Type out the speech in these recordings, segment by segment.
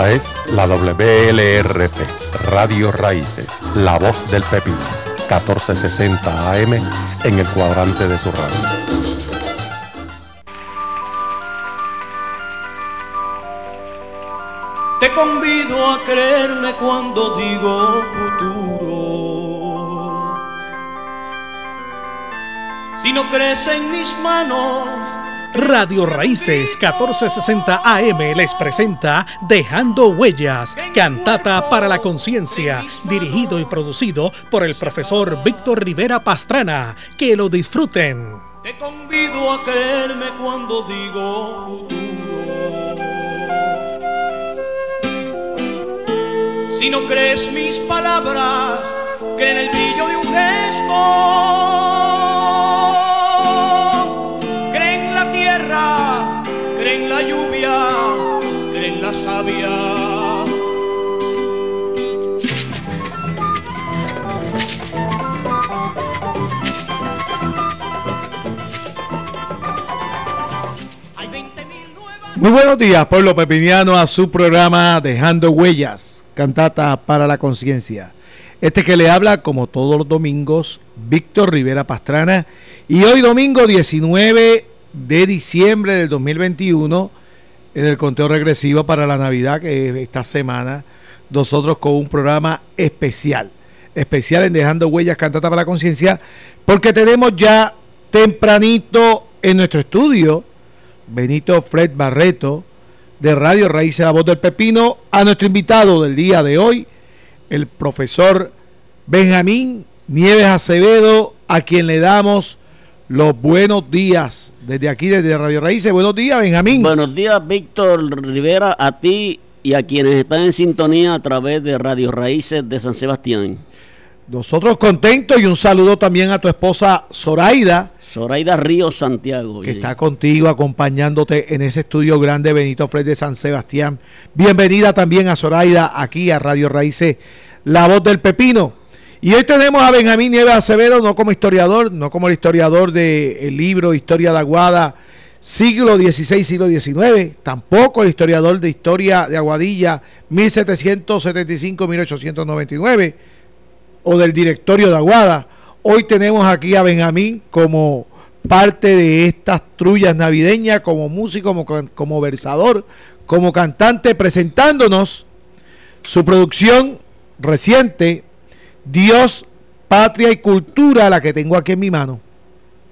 Esta es la WLRP, Radio Raíces, La Voz del Pepino, 1460 AM en el cuadrante de su radio. Te convido a creerme cuando digo futuro. Si no crees en mis manos, Radio Raíces 1460 AM les presenta Dejando Huellas, cantata para la conciencia, dirigido y producido por el profesor Víctor Rivera Pastrana. Que lo disfruten. Te convido a creerme cuando digo futuro. Si no crees mis palabras, que en el brillo de un gesto Muy buenos días, pueblo pepiniano, a su programa Dejando Huellas, cantata para la conciencia. Este que le habla, como todos los domingos, Víctor Rivera Pastrana. Y hoy domingo 19 de diciembre del 2021, en el conteo regresivo para la Navidad, que es esta semana, nosotros con un programa especial. Especial en Dejando Huellas, cantata para la conciencia, porque tenemos ya tempranito en nuestro estudio Benito Fred Barreto de Radio Raíces La Voz del Pepino, a nuestro invitado del día de hoy, el profesor Benjamín Nieves Acevedo, a quien le damos los buenos días desde aquí, desde Radio Raíces. Buenos días, Benjamín. Buenos días, Víctor Rivera, a ti y a quienes están en sintonía a través de Radio Raíces de San Sebastián. Nosotros contentos y un saludo también a tu esposa Zoraida Zoraida Río Santiago. Que está contigo, acompañándote en ese estudio grande Benito Fred de San Sebastián. Bienvenida también a Zoraida aquí a Radio Raíces, La Voz del Pepino. Y hoy tenemos a Benjamín Nieves Acevedo, no como historiador, no como el historiador del libro Historia de Aguada, siglo XVI, siglo XIX, tampoco el historiador de Historia de Aguadilla, 1775-1899, o del directorio de Aguada Hoy tenemos aquí a Benjamín como parte de estas trullas navideñas, como músico, como, como versador, como cantante, presentándonos su producción reciente, Dios, Patria y Cultura, la que tengo aquí en mi mano.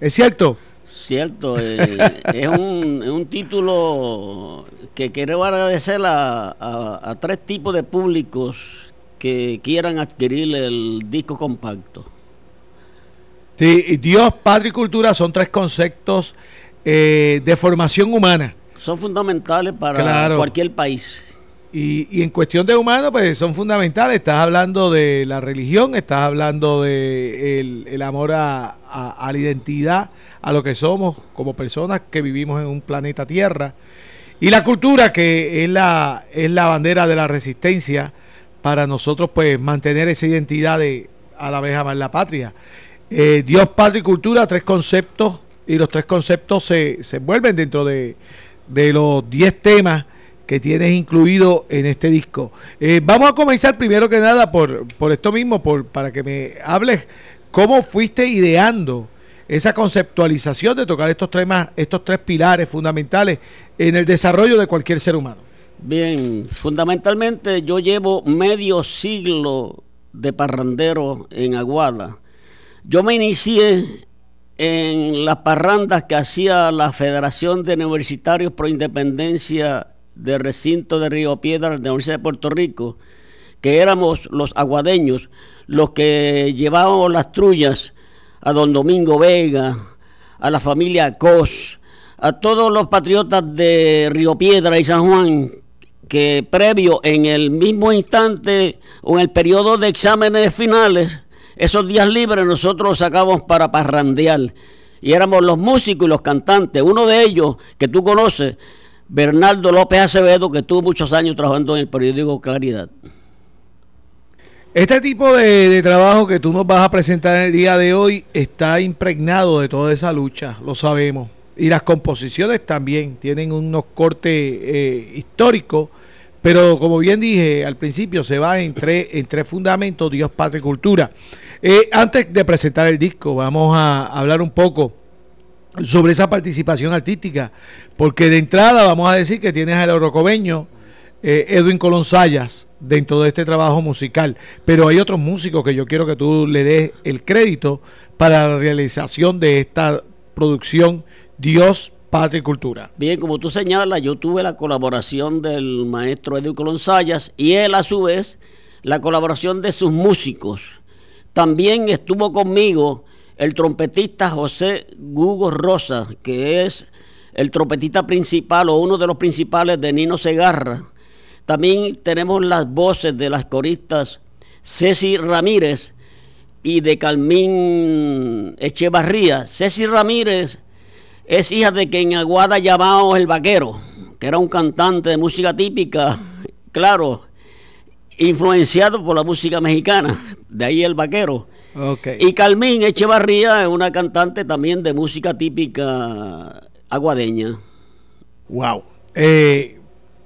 ¿Es cierto? Cierto, eh, es, un, título que quiero agradecer a tres tipos de públicos que quieran adquirir el disco compacto. Sí, Dios, Padre y Cultura son tres conceptos eh, de formación humana. Son fundamentales para cualquier país. Y, en cuestión de humano, pues son fundamentales. Estás hablando de la religión, estás hablando de el, amor a, la identidad, a lo que somos como personas que vivimos en un planeta Tierra. Y la cultura, que es la, es la bandera de la resistencia para nosotros, pues mantener esa identidad de a la vez amar la patria. Eh, Dios, Padre y Cultura, tres conceptos, y los tres conceptos se, se envuelven dentro de, los diez temas que tienes incluido en este disco. Eh, vamos a comenzar primero que nada por, por esto mismo, por, para que me hables cómo fuiste ideando esa conceptualización de tocar estos temas, estos tres pilares fundamentales en el desarrollo de cualquier ser humano. Bien, fundamentalmente yo llevo medio siglo de parrandero en Aguada. Yo me inicié en las parrandas que hacía la Federación de Universitarios Pro Independencia del recinto de Río Piedra de la Universidad de Puerto Rico, que éramos los aguadeños los que llevábamos las trullas a don Domingo Vega, a la familia Cos, a todos los patriotas de Río Piedra y San Juan, que previo en el mismo instante o en el periodo de exámenes finales, esos días libres nosotros los sacamos para parrandear. Y éramos los músicos y los cantantes. Uno de ellos, que tú conoces, Bernardo López Acevedo, que estuvo muchos años trabajando en el periódico Claridad. Este tipo de, trabajo que tú nos vas a presentar en el día de hoy está impregnado de toda esa lucha, lo sabemos. Y las composiciones también tienen unos cortes eh, históricos Pero como bien dije al principio, se va en tres, en tres fundamentos, Dios, y Cultura. Eh, antes de presentar el disco, vamos a hablar un poco sobre esa participación artística, porque de entrada vamos a decir que tienes al orocobeño eh, Edwin Colón Sayas dentro de este trabajo musical, pero hay otros músicos que yo quiero que tú le des el crédito para la realización de esta producción Dios, Patria y Cultura. Bien, como tú señalas, yo tuve la colaboración del maestro Edwin Colón y él a su vez la colaboración de sus músicos también estuvo conmigo el trompetista José Gugo Rosa, que es el trompetista principal o uno de los principales de Nino Segarra. También tenemos las voces de las coristas Ceci Ramírez y de Calmín Echevarría. Ceci Ramírez es hija de quien Aguada llamado El Vaquero, que era un cantante de música típica, claro, influenciado por la música mexicana, de ahí el vaquero. Y Carmín Echevarría es una cantante también de música típica aguadeña. Wow. Eh,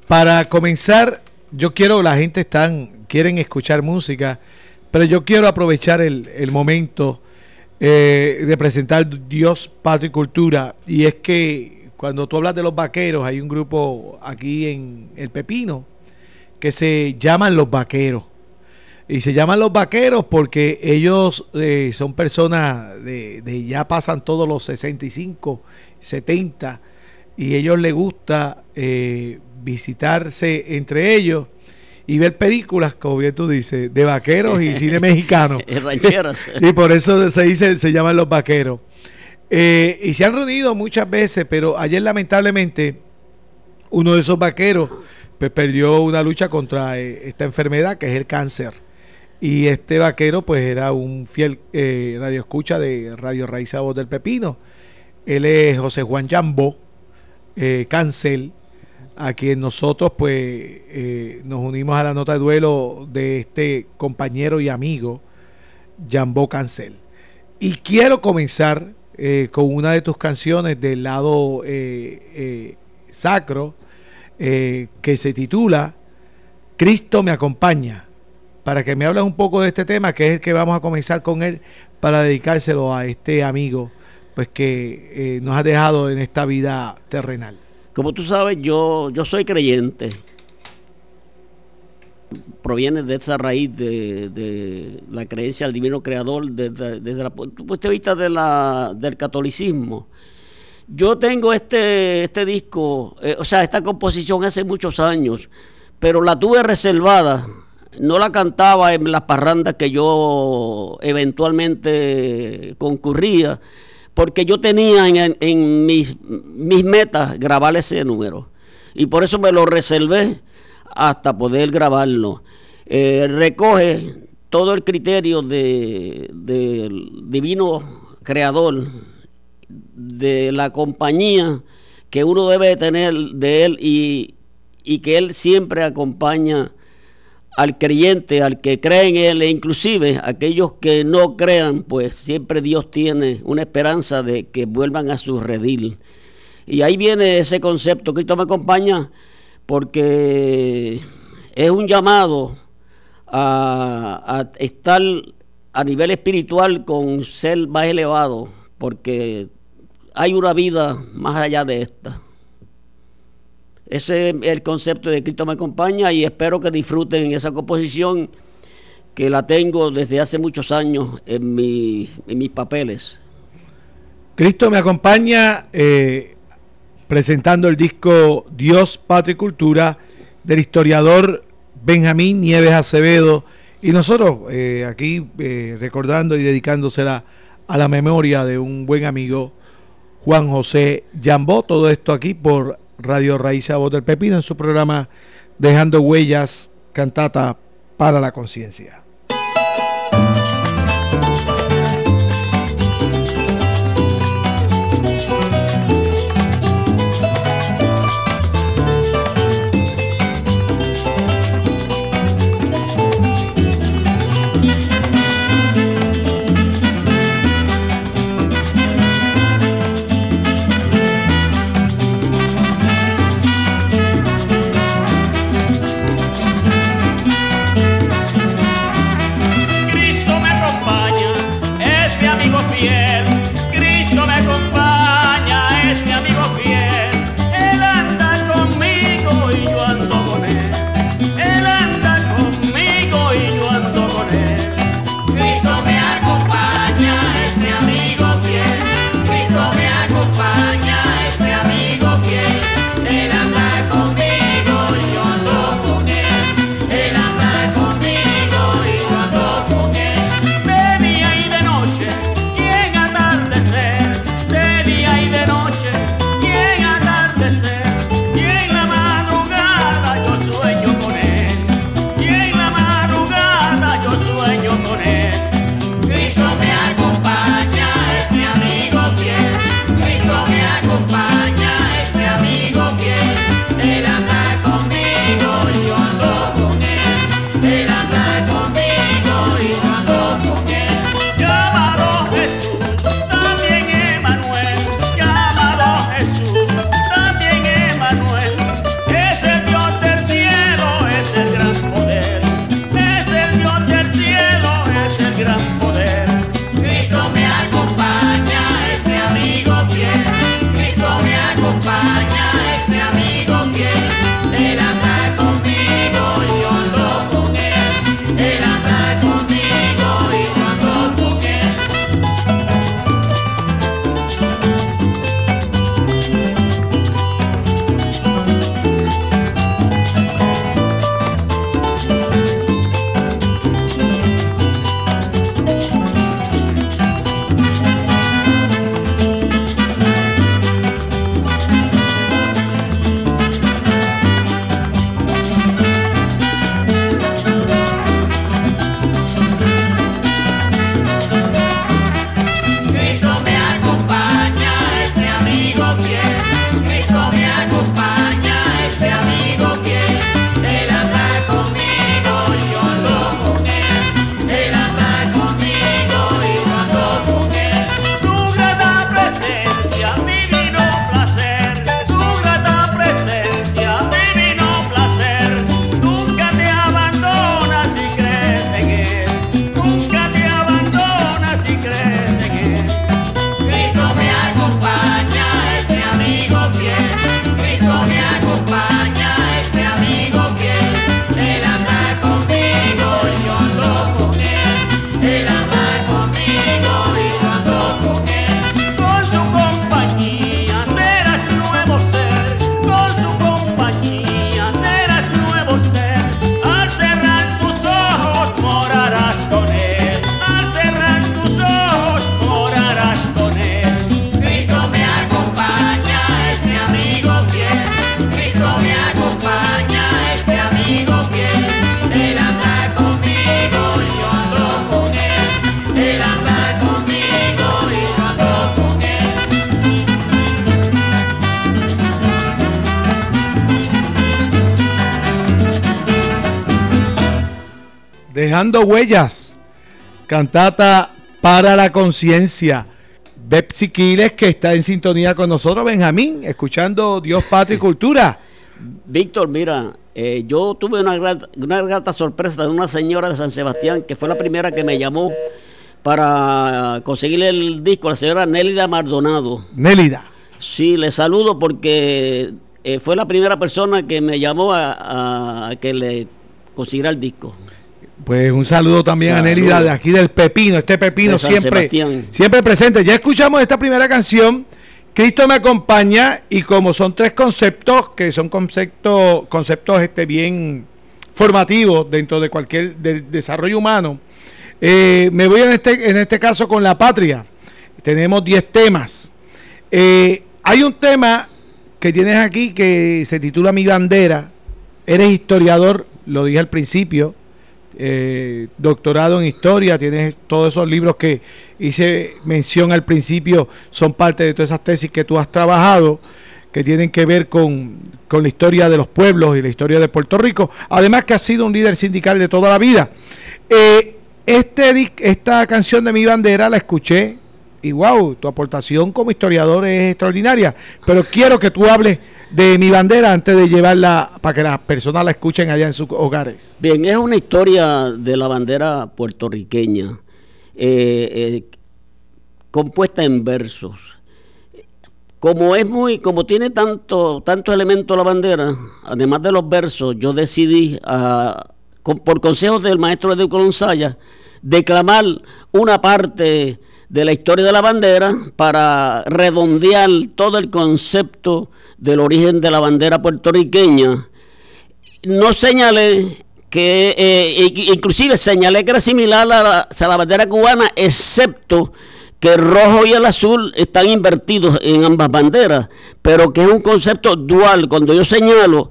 para comenzar, yo quiero, la gente están, quieren escuchar música, pero yo quiero aprovechar el, momento eh, de presentar Dios, Patria y Cultura. Y es que cuando tú hablas de los vaqueros, hay un grupo aquí en El Pepino, que se llaman los vaqueros. Y se llaman los vaqueros porque ellos eh, son personas de, ya pasan todos los 65, 70 y ellos les gusta eh, visitarse entre ellos y ver películas, como bien tú dices, de vaqueros y cine mexicano. y por eso se dice, se llaman los vaqueros. Eh, y se han reunido muchas veces, pero ayer lamentablemente uno de esos vaqueros pues perdió una lucha contra eh, esta enfermedad que es el cáncer. Y este vaquero pues era un fiel eh, radioescucha de Radio Raíz Voz del Pepino. Él es José Juan Jambó, Cancel, a quien nosotros pues eh, nos unimos a la nota de duelo de este compañero y amigo, Jambó Cancel. Y quiero comenzar con una de tus canciones del lado sacro, eh, que se titula Cristo me acompaña, para que me hables un poco de este tema, que es el que vamos a comenzar con él, para dedicárselo a este amigo pues que eh, nos ha dejado en esta vida terrenal. Como tú sabes, yo, yo soy creyente. Proviene de esa raíz de, la creencia al divino creador desde, desde, la punto de vista de del catolicismo. Yo tengo este, este disco, eh, o sea, esta composición hace muchos años, pero la tuve reservada. No la cantaba en las parrandas que yo eventualmente concurría, porque yo tenía en, mis, mis metas grabar ese número. Y por eso me lo reservé hasta poder grabarlo. Eh, recoge todo el criterio del divino creador de la compañía que uno debe tener de él y, que él siempre acompaña al creyente, al que cree en él e inclusive aquellos que no crean, pues siempre Dios tiene una esperanza de que vuelvan a su redil. Y ahí viene ese concepto. Cristo me acompaña porque es un llamado a, a estar a nivel espiritual con ser más elevado, porque hay una vida más allá de esta. Ese es el concepto de Cristo me acompaña y espero que disfruten esa composición que la tengo desde hace muchos años en, mis papeles. Cristo me acompaña eh, presentando el disco Dios, Patria y Cultura del historiador Benjamín Nieves Acevedo y nosotros eh, aquí eh, recordando y dedicándosela a la memoria de un buen amigo Juan José Yambó. Todo esto aquí por Radio Raíz Voz del Pepino en su programa Dejando Huellas, cantata para la conciencia. Dejando huellas, cantata para la conciencia. Bepsi Quiles, que está en sintonía con nosotros, Benjamín, escuchando Dios, Patria y Cultura. Víctor, mira, eh, yo tuve una, una grata sorpresa de una señora de San Sebastián, que fue la primera que me llamó para conseguirle el disco, la señora Nélida Maldonado. Nélida. Sí, le saludo porque eh, fue la primera persona que me llamó a, que le consiguiera el disco. Pues un saludo también a Nélida de aquí del Pepino, este Pepino siempre, siempre presente. Ya escuchamos esta primera canción, Cristo me acompaña, y como son tres conceptos, que son conceptos, conceptos este, bien formativos dentro de cualquier desarrollo humano, eh, me voy en este, en este caso con la patria. Tenemos 10 temas. Eh, hay un tema que tienes aquí que se titula Mi bandera. Eres historiador, lo dije al principio. Eh, doctorado en historia, tienes todos esos libros que hice mención al principio, son parte de todas esas tesis que tú has trabajado, que tienen que ver con, con la historia de los pueblos y la historia de Puerto Rico. Además que has sido un líder sindical de toda la vida. Eh, este, esta canción de Mi Bandera la escuché y wow, tu aportación como historiador es extraordinaria, pero quiero que tú hables de Mi Bandera antes de llevarla para que las personas la escuchen allá en sus hogares. Bien, es una historia de la bandera puertorriqueña, eh, eh, compuesta en versos. Como es muy, como tiene tanto, tanto elemento la bandera, además de los versos, yo decidí a por consejos del maestro de Onsaya, declamar una parte de la historia de la bandera para redondear todo el concepto del origen de la bandera puertorriqueña. No señalé que, eh, inclusive señalé que era similar a la, a la bandera cubana, excepto que el rojo y el azul están invertidos en ambas banderas, pero que es un concepto dual. Cuando yo señalo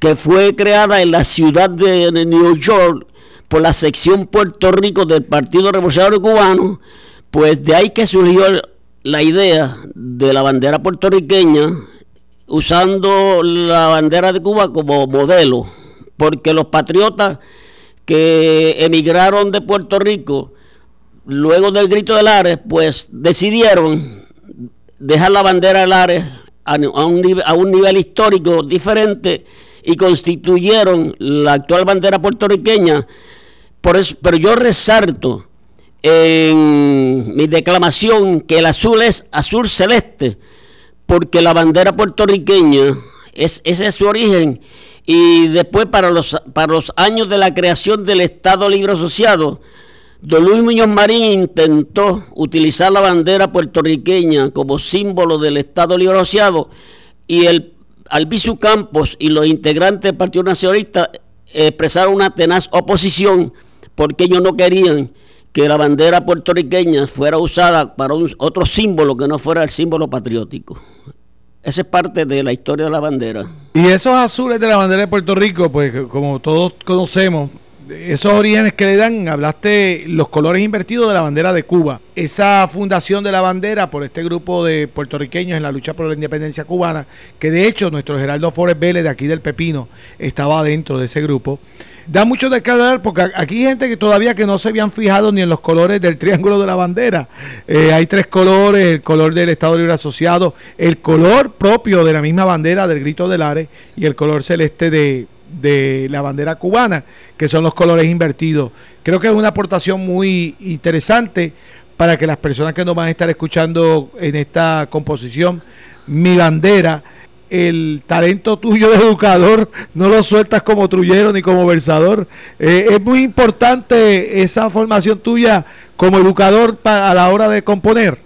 que fue creada en la ciudad de New York por la sección Puerto Rico del Partido Revolucionario Cubano, pues de ahí que surgió la idea de la bandera puertorriqueña usando la bandera de Cuba como modelo, porque los patriotas que emigraron de Puerto Rico luego del grito de Lares, pues decidieron dejar la bandera de Lares a, un, a un nivel histórico diferente y constituyeron la actual bandera puertorriqueña. Por eso, pero yo resalto en mi declamación que el azul es azul celeste, porque la bandera puertorriqueña es, ese es su origen. Y después para los, para los años de la creación del Estado Libre Asociado, Don Luis Muñoz Marín intentó utilizar la bandera puertorriqueña como símbolo del Estado Libre Asociado y el Albizu Campos y los integrantes del Partido Nacionalista expresaron una tenaz oposición porque ellos no querían que la bandera puertorriqueña fuera usada para un, otro símbolo que no fuera el símbolo patriótico. Esa es parte de la historia de la bandera. Y esos azules de la bandera de Puerto Rico, pues como todos conocemos, esos orígenes que le dan, hablaste los colores invertidos de la bandera de Cuba. Esa fundación de la bandera por este grupo de puertorriqueños en la lucha por la independencia cubana, que de hecho nuestro Geraldo Forest Vélez de aquí del Pepino estaba dentro de ese grupo. Da mucho de qué hablar porque aquí hay gente que todavía que no se habían fijado ni en los colores del triángulo de la bandera. Eh, hay tres colores, el color del Estado Libre Asociado, el color propio de la misma bandera del Grito del Ares y el color celeste de, de la bandera cubana, que son los colores invertidos. Creo que es una aportación muy interesante para que las personas que nos van a estar escuchando en esta composición, mi bandera, el talento tuyo de educador no lo sueltas como trullero ni como versador. Eh, es muy importante esa formación tuya como educador a la hora de componer.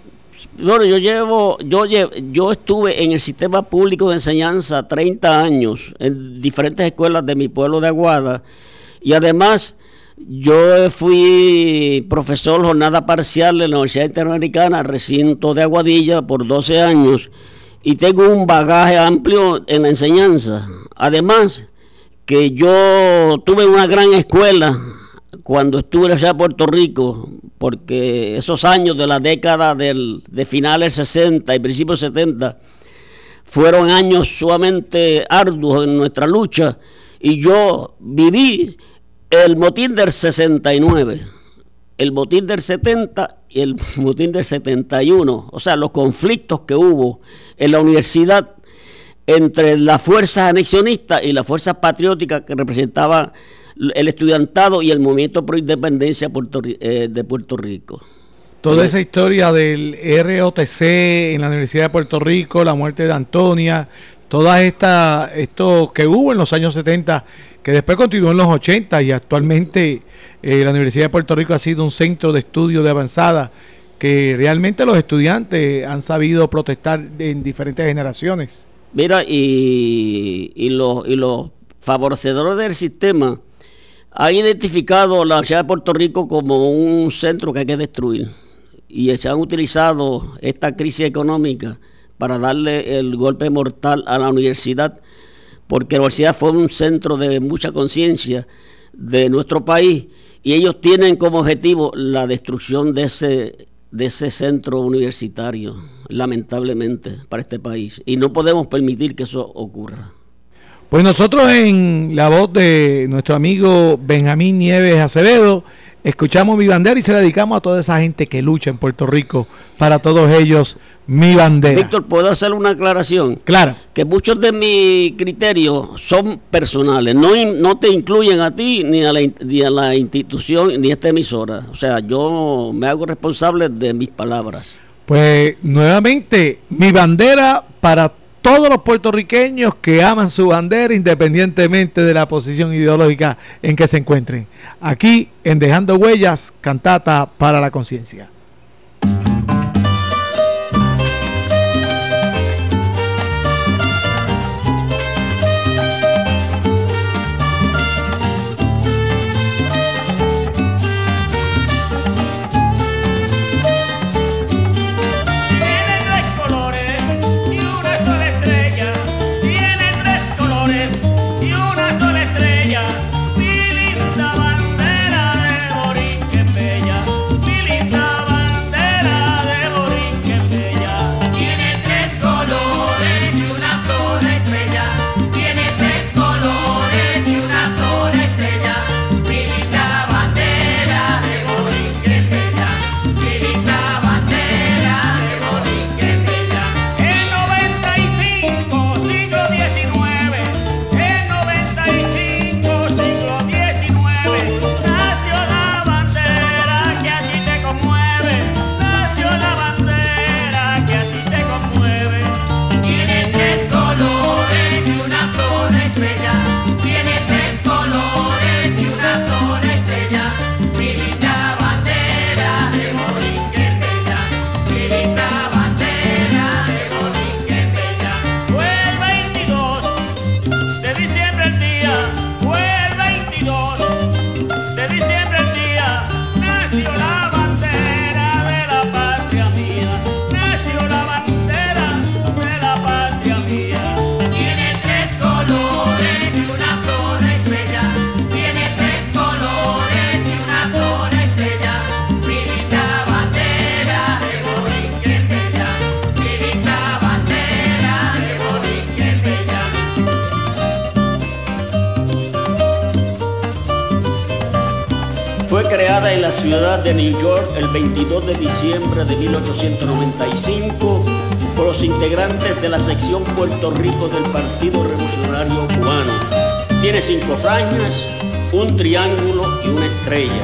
Bueno, yo llevo, yo yo estuve en el sistema público de enseñanza 30 años en diferentes escuelas de mi pueblo de Aguada y además yo fui profesor jornada parcial en la Universidad Interamericana, recinto de Aguadilla por 12 años y tengo un bagaje amplio en la enseñanza. Además que yo tuve una gran escuela cuando estuve allá en Puerto Rico, porque esos años de la década del, de finales 60 y principios 70 fueron años sumamente arduos en nuestra lucha y yo viví el motín del 69, el motín del 70 y el motín del 71, o sea, los conflictos que hubo en la universidad entre las fuerzas anexionistas y las fuerzas patrióticas que representaban el estudiantado y el movimiento por independencia eh, de Puerto Rico. Toda esa historia del ROTC en la Universidad de Puerto Rico, la muerte de Antonia, toda esta, esto que hubo en los años 70, que después continuó en los 80 y actualmente eh, la Universidad de Puerto Rico ha sido un centro de estudio de avanzada que realmente los estudiantes han sabido protestar en diferentes generaciones. Mira, y, y, los, y los favorecedores del sistema han identificado la Universidad de Puerto Rico como un centro que hay que destruir y se han utilizado esta crisis económica para darle el golpe mortal a la universidad, porque la universidad fue un centro de mucha conciencia de nuestro país y ellos tienen como objetivo la destrucción de ese, de ese centro universitario, lamentablemente, para este país. Y no podemos permitir que eso ocurra. Pues nosotros en la voz de nuestro amigo Benjamín Nieves Acevedo, escuchamos mi bandera y se la dedicamos a toda esa gente que lucha en Puerto Rico, para todos ellos, mi bandera. Víctor, ¿puedo hacer una aclaración? Claro. Que muchos de mis criterios son personales, no, no te incluyen a ti ni a, la, ni a la institución ni a esta emisora. O sea, yo me hago responsable de mis palabras. Pues nuevamente, mi bandera para todos todos los puertorriqueños que aman su bandera independientemente de la posición ideológica en que se encuentren. Aquí en Dejando Huellas, cantata para la conciencia. Ciudad de New York el 22 de diciembre de 1895 por los integrantes de la sección Puerto Rico del Partido Revolucionario Cubano. Tiene cinco franjas, un triángulo y una estrella.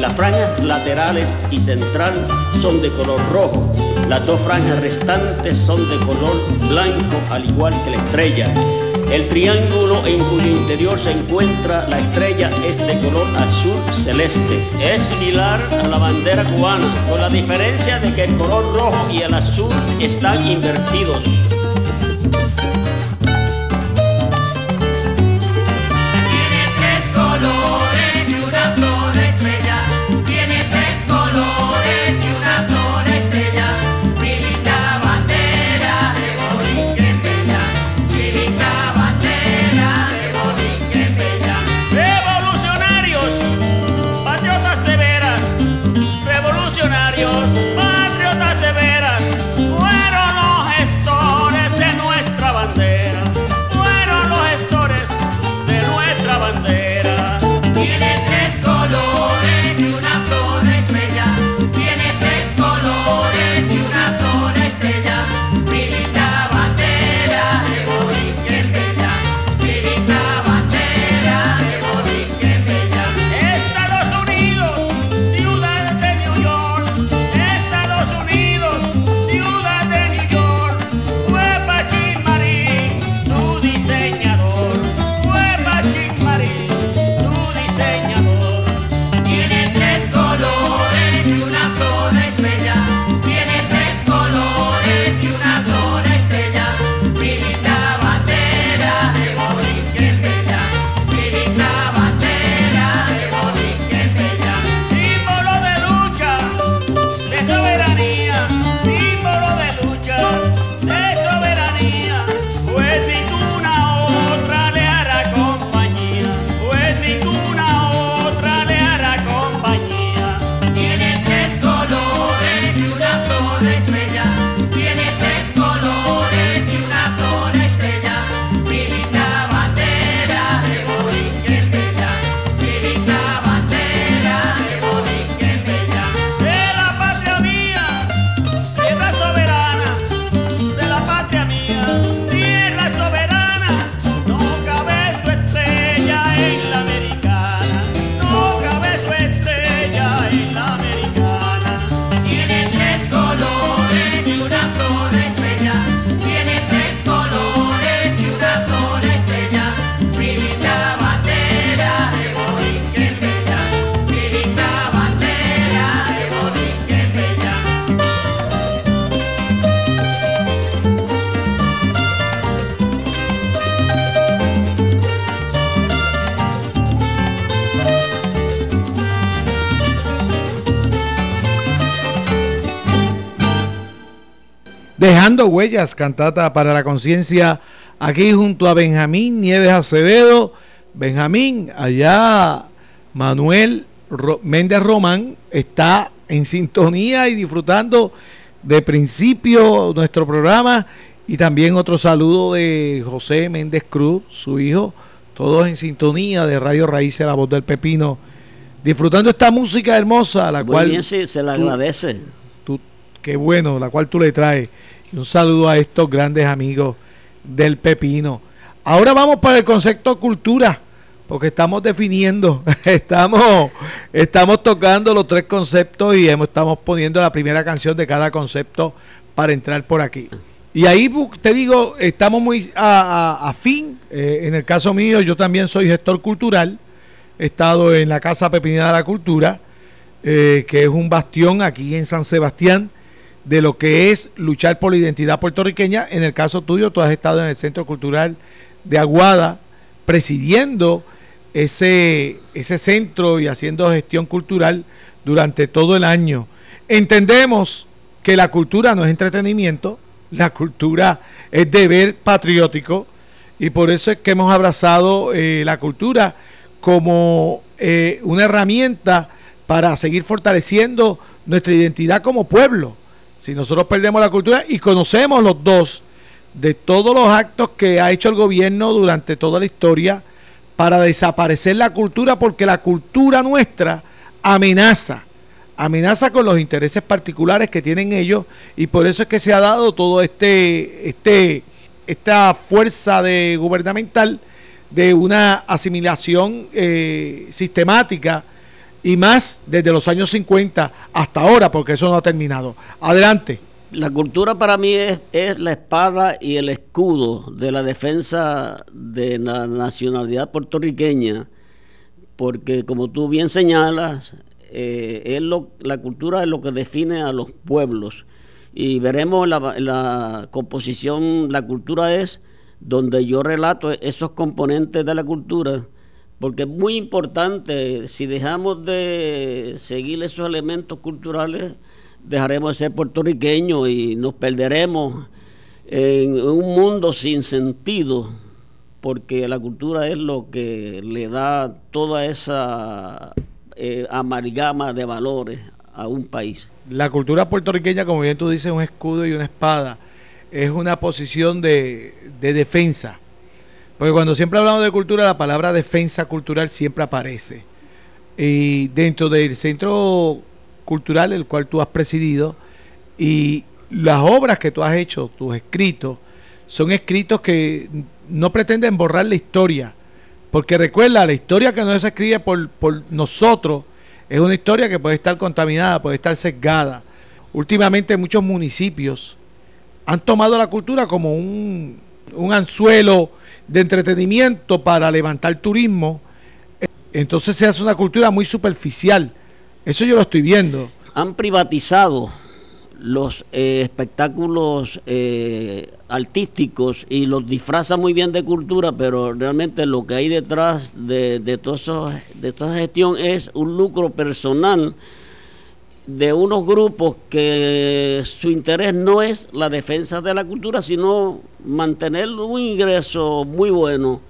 Las franjas laterales y central son de color rojo. Las dos franjas restantes son de color blanco al igual que la estrella. El triángulo en cuyo interior se encuentra la estrella es de color azul celeste. Es similar a la bandera cubana, con la diferencia de que el color rojo y el azul están invertidos. Huellas, cantata para la conciencia, aquí junto a Benjamín Nieves Acevedo. Benjamín, allá Manuel Méndez Román está en sintonía y disfrutando de principio nuestro programa y también otro saludo de José Méndez Cruz, su hijo, todos en sintonía de Radio Raíces, la voz del pepino, disfrutando esta música hermosa, la cual... Bien, sí, se la agradece. qué bueno, la cual tú le traes. Un saludo a estos grandes amigos del pepino. Ahora vamos para el concepto cultura porque estamos definiendo, estamos, estamos tocando los tres conceptos y estamos poniendo la primera canción de cada concepto para entrar por aquí. Y ahí te digo, estamos muy afín. Eh, en el caso mío, yo también soy gestor cultural. He estado en la Casa Pepinera de la Cultura, eh, que es un bastión aquí en San Sebastián de lo que es luchar por la identidad puertorriqueña. En el caso tuyo, tú has estado en el Centro Cultural de Aguada, presidiendo ese, ese centro y haciendo gestión cultural durante todo el año. Entendemos que la cultura no es entretenimiento, la cultura es deber patriótico y por eso es que hemos abrazado eh, la cultura como eh, una herramienta para seguir fortaleciendo nuestra identidad como pueblo. Si nosotros perdemos la cultura y conocemos los dos de todos los actos que ha hecho el gobierno durante toda la historia, para desaparecer la cultura porque la cultura nuestra amenaza, amenaza con los intereses particulares que tienen ellos y por eso es que se ha dado todo este, este, esta fuerza de gubernamental de una asimilación eh, sistemática y más desde los años 50 hasta ahora, porque eso no ha terminado. Adelante. La cultura para mí es, la espada y el escudo de la defensa de la nacionalidad puertorriqueña, porque como tú bien señalas, eh, es lo, la cultura es lo que define a los pueblos. Y veremos la, la composición, la cultura es donde yo relato esos componentes de la cultura, porque es muy importante, si dejamos de seguir esos elementos culturales, dejaremos de ser puertorriqueños y nos perderemos en un mundo sin sentido, porque la cultura es lo que le da toda esa eh, amalgama de valores a un país. La cultura puertorriqueña, como bien tú dices, un escudo y una espada, es una posición de defensa. Porque cuando siempre hablamos de cultura, la palabra defensa cultural siempre aparece. Y dentro del centro cultural el cual tú has presidido y las obras que tú has hecho, tus escritos, son escritos que no pretenden borrar la historia, porque recuerda, la historia que no se escribe por, por nosotros es una historia que puede estar contaminada, puede estar sesgada. Últimamente muchos municipios han tomado la cultura como un, un anzuelo de entretenimiento para levantar turismo. Entonces se hace una cultura muy superficial eso yo lo estoy viendo. Han privatizado los eh, espectáculos eh, artísticos y los disfrazan muy bien de cultura, pero realmente lo que hay detrás de, de, todo de esta gestión es un lucro personal de unos grupos que su interés no es la defensa de la cultura, sino mantener un ingreso muy bueno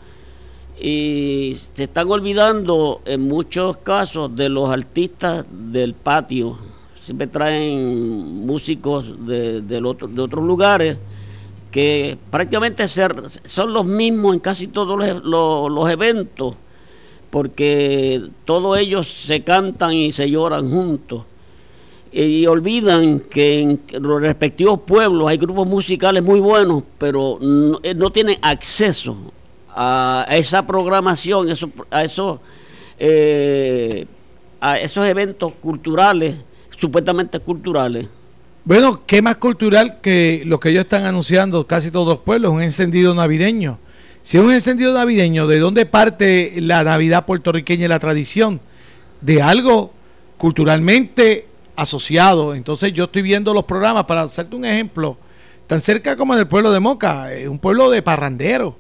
y se están olvidando en muchos casos de los artistas del patio. Siempre traen músicos de, otros lugares que prácticamente son los mismos en casi todos los, eventos, porque todos ellos se cantan y se lloran juntos. Y olvidan que en los respectivos pueblos hay grupos musicales muy buenos, pero no, eh, tienen acceso a esa programación, a, esos, eh, a esos eventos culturales, supuestamente culturales. Bueno, ¿qué más cultural que lo que ellos están anunciando casi todos los pueblos? Un encendido navideño. Si es un encendido navideño, ¿de dónde parte la Navidad puertorriqueña y la tradición? De algo culturalmente asociado. Entonces yo estoy viendo los programas, para hacerte un ejemplo, tan cerca como en el pueblo de Moca, un pueblo de parranderos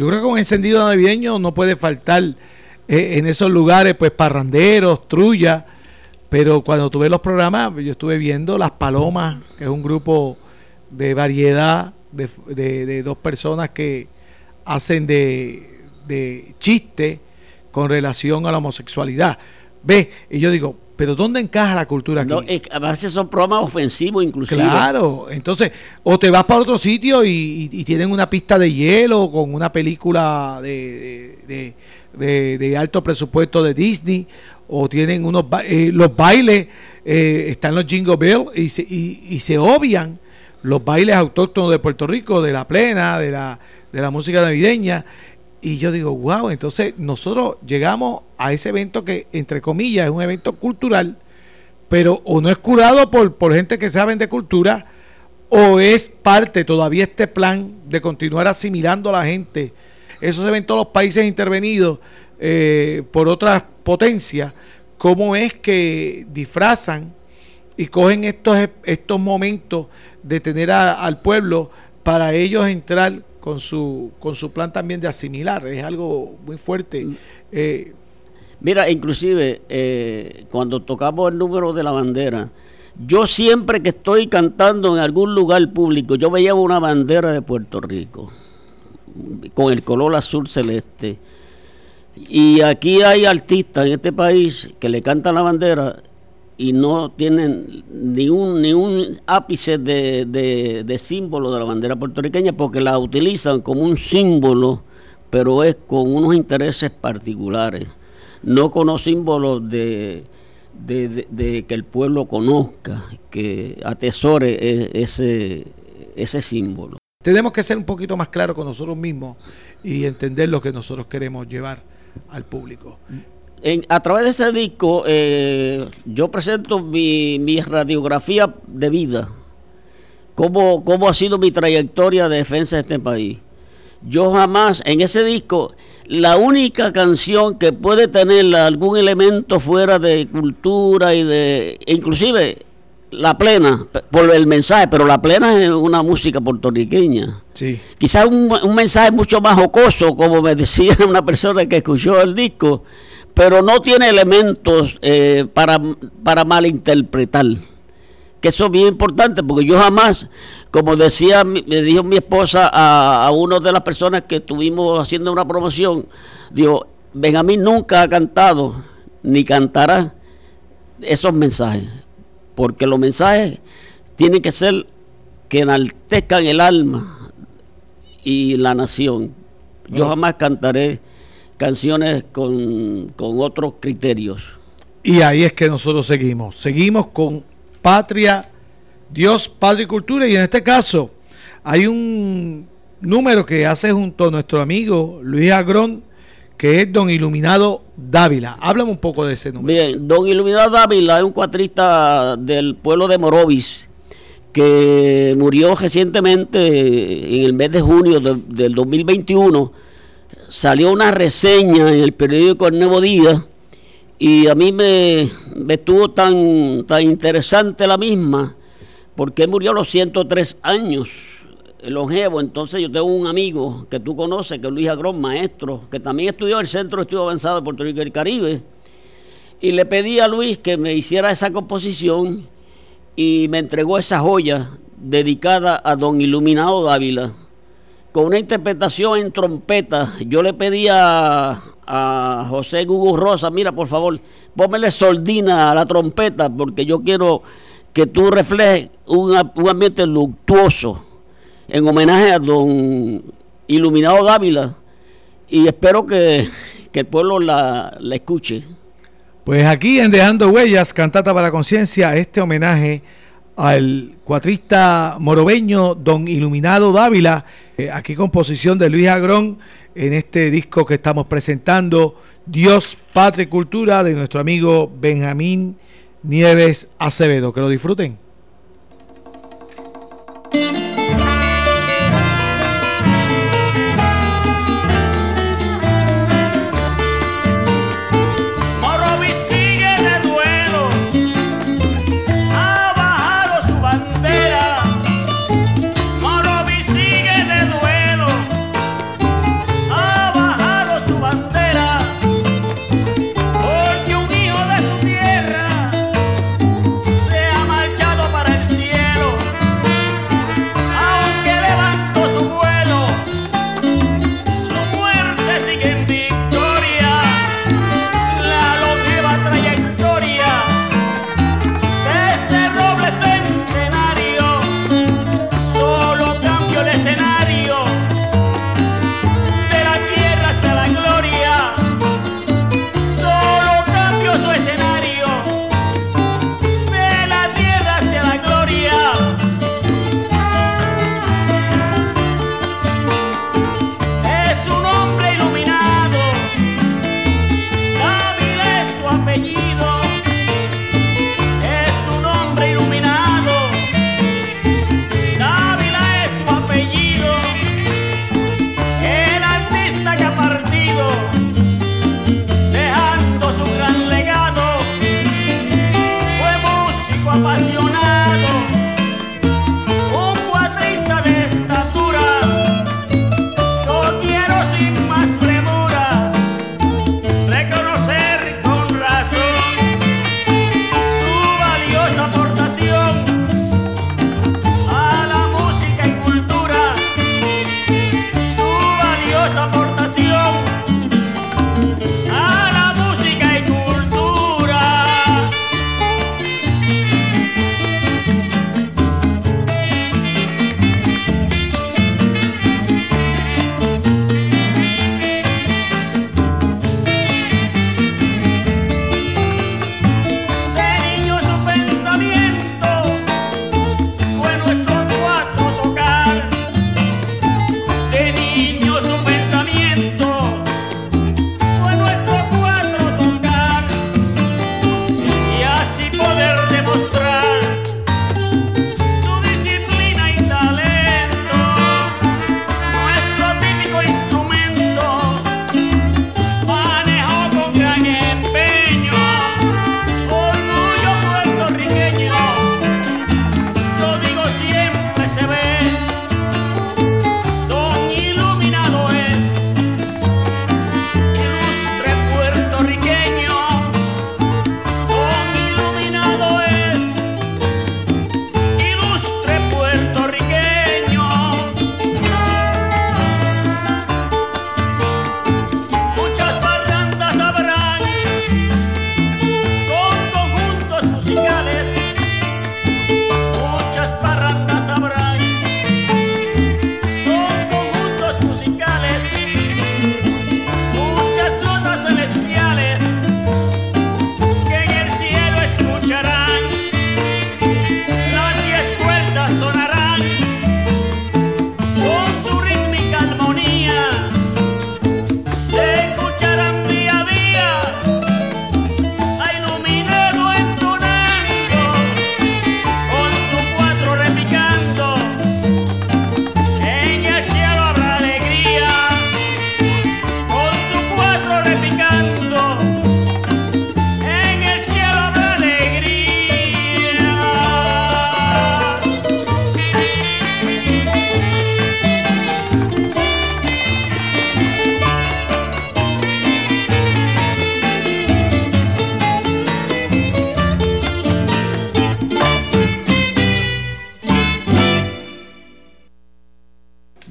yo creo que un encendido navideño no puede faltar eh, en esos lugares, pues parranderos, trulla. Pero cuando tuve los programas, yo estuve viendo Las Palomas, que es un grupo de variedad de, dos personas que hacen de, de chiste con relación a la homosexualidad. Ve, y yo digo, pero ¿dónde encaja la cultura aquí? No, a veces son programas ofensivos inclusive. Claro, entonces, o te vas para otro sitio y, tienen una pista de hielo con una película de, de, alto presupuesto de Disney, o tienen unos eh, los bailes, eh, están los Jingle Bells y se, y, se obvian los bailes autóctonos de Puerto Rico, de la plena, de la, de la música navideña. Y yo digo, wow, entonces nosotros llegamos a ese evento que, entre comillas, es un evento cultural, pero o no es curado por, por gente que saben de cultura, o es parte todavía este plan de continuar asimilando a la gente. Eso se ve en todos los países intervenidos eh, por otras potencias, cómo es que disfrazan y cogen estos, estos momentos de tener al pueblo para ellos entrar con su, con su plan también de asimilar. Es algo muy fuerte. Mm. Eh, Mira, inclusive eh, cuando tocamos el número de la bandera, yo siempre que estoy cantando en algún lugar público, yo me llevo una bandera de Puerto Rico con el color azul celeste. Y aquí hay artistas en este país que le cantan la bandera y no tienen ni un, ni un ápice de, símbolo de la bandera puertorriqueña porque la utilizan como un símbolo, pero es con unos intereses particulares, no con los símbolos de, que el pueblo conozca, que atesore e, ese, ese símbolo. Tenemos que ser un poquito más claros con nosotros mismos y entender lo que nosotros queremos llevar al público a través de ese disco eh, yo presento mi, radiografía de vida, cómo, cómo ha sido mi trayectoria de defensa de este país. Yo jamás, en ese disco, la única canción que puede tener algún elemento fuera de cultura y de, inclusive la plena, por el mensaje, pero la plena es una música puertorriqueña. Sí. Quizás un, un mensaje mucho más jocoso, como me decía una persona que escuchó el disco, pero no tiene elementos eh, para, para malinterpretar. Que eso es bien importante, porque yo jamás, como decía, me dijo mi esposa a, a una de las personas que estuvimos haciendo una promoción, dijo, Benjamín nunca ha cantado ni cantará esos mensajes, porque los mensajes tienen que ser que enaltezcan el alma y la nación. Yo jamás cantaré canciones con, otros criterios. Y ahí es que nosotros seguimos. Seguimos con Patria, Dios, Padre y Cultura. Y en este caso hay un número que hace junto a nuestro amigo Luis Agrón, que es Don Iluminado Dávila. Háblame un poco de ese número. Bien, Don Iluminado Dávila es un cuatrista del pueblo de Morovis que murió recientemente en el mes de junio del 2021 salió una reseña en el periódico El Nuevo Día y a mí me, estuvo tan, tan interesante la misma porque murió a los 103 años, longevo. Entonces yo tengo un amigo que tú conoces, que es Luis Agrón, maestro, que también estudió en el Centro de Estudio Avanzado de Puerto Rico y el Caribe. Y le pedí a Luis que me hiciera esa composición y me entregó esa joya dedicada a don Iluminado Dávila con una interpretación en trompeta. Yo le pedí a, José Gugu Rosa, mira por favor, póngale soldina a la trompeta porque yo quiero que tú reflejes un, ambiente luctuoso en homenaje a don Iluminado Dávila y espero que, el pueblo la, la escuche. Pues aquí en Dejando Huellas, Cantata para la Conciencia, este homenaje al cuatrista morobeño Don Iluminado Dávila, eh, aquí composición de Luis Agrón en este disco que estamos presentando, Dios, Patria y Cultura, de nuestro amigo Benjamín Nieves Acevedo. Que lo disfruten.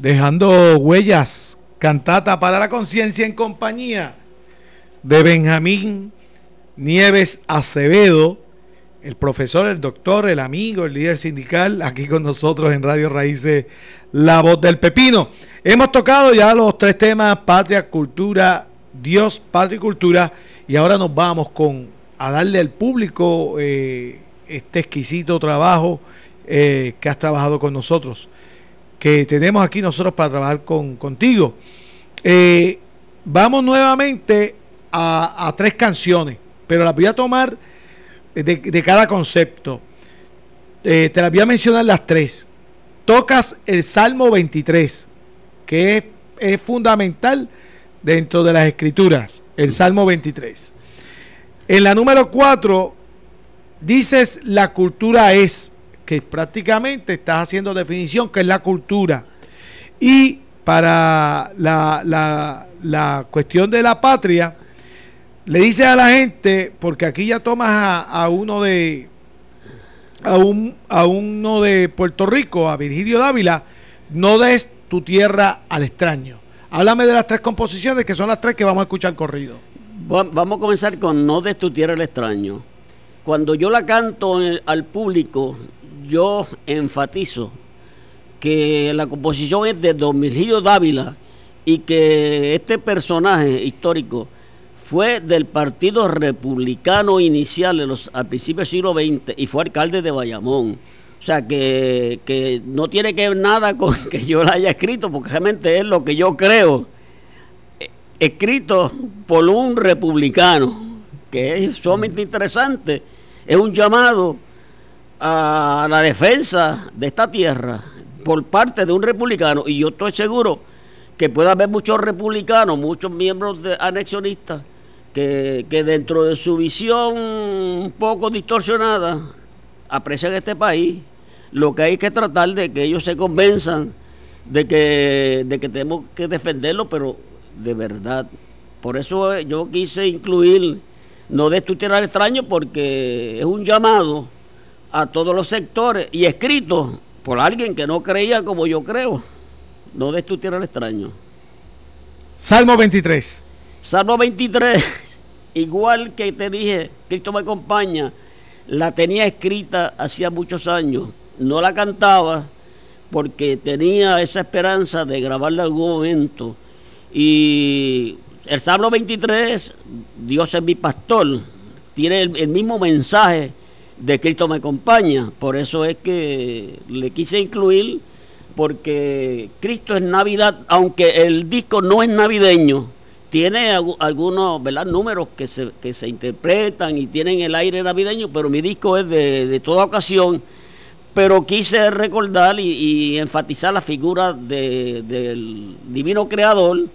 Dejando huellas, cantata para la conciencia en compañía de Benjamín Nieves Acevedo, el profesor, el doctor, el amigo, el líder sindical, aquí con nosotros en Radio Raíces, La Voz del Pepino. Hemos tocado ya los tres temas, patria, cultura, Dios, patria y cultura, y ahora nos vamos con a darle al público eh, este exquisito trabajo eh, que has trabajado con nosotros, que tenemos aquí nosotros para trabajar con, contigo. Eh, vamos nuevamente a, tres canciones, pero las voy a tomar de, cada concepto. te las voy a mencionar las tres. Tocas el Salmo 23, que es, es fundamental dentro de las escrituras, el Salmo 23. En la número 4 dices la cultura es, que prácticamente estás haciendo definición, que es la cultura. Y para la, la, cuestión de la patria, le dices a la gente, porque aquí ya tomas a, uno de a, un, a uno de Puerto Rico, a Virgilio Dávila, no des tu tierra al extraño. Háblame de las tres composiciones, que son las tres que vamos a escuchar corrido. Vamos a comenzar con No des tu tierra al extraño. Cuando yo la canto al público, yo enfatizo que la composición es de Don Virgilio Dávila y que este personaje histórico fue del Partido Republicano inicial los, al principio del siglo XX y fue alcalde de Bayamón. O sea, que, no tiene que ver nada con que yo la haya escrito, porque realmente es lo que yo creo, eh, escrito por un republicano, que es sumamente interesante. Es un llamado a la defensa de esta tierra por parte de un republicano, y yo estoy seguro que puede haber muchos republicanos, muchos miembros de anexionistas, que, que dentro de su visión un poco distorsionada aprecian este país lo que hay que tratar de que ellos se convenzan de que, de que tenemos que defenderlo, pero de verdad. Por eso yo quise incluir no de extraño porque es un llamado a todos los sectores y escrito por alguien que no creía como yo creo. No de tierra extraño. Salmo 23. Salmo 23, igual que te dije, Cristo me acompaña, la tenía escrita hacía muchos años, no la cantaba porque tenía esa esperanza de grabarla en algún momento. Y el Salmo 23, Dios es mi pastor, tiene el, mismo mensaje de Cristo me acompaña. Por eso es que le quise incluir, porque Cristo es Navidad, aunque el disco no es navideño, tiene algunos números que se, que se interpretan y tienen el aire navideño, pero mi disco es de, de toda ocasión pero quise recordar y, enfatizar la figura del divino creador,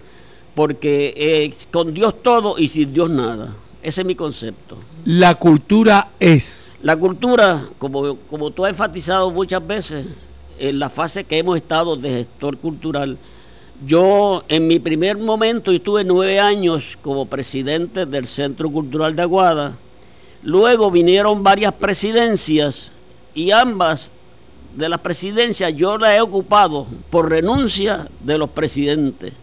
porque es con Dios todo y sin Dios nada. Ese es mi concepto. La cultura es. La cultura, como, como tú has enfatizado muchas veces, en la fase que hemos estado de gestor cultural, yo en mi primer momento estuve nueve años como presidente del Centro Cultural de Aguada. Luego vinieron varias presidencias y ambas de las presidencias yo las he ocupado por renuncia de los presidentes.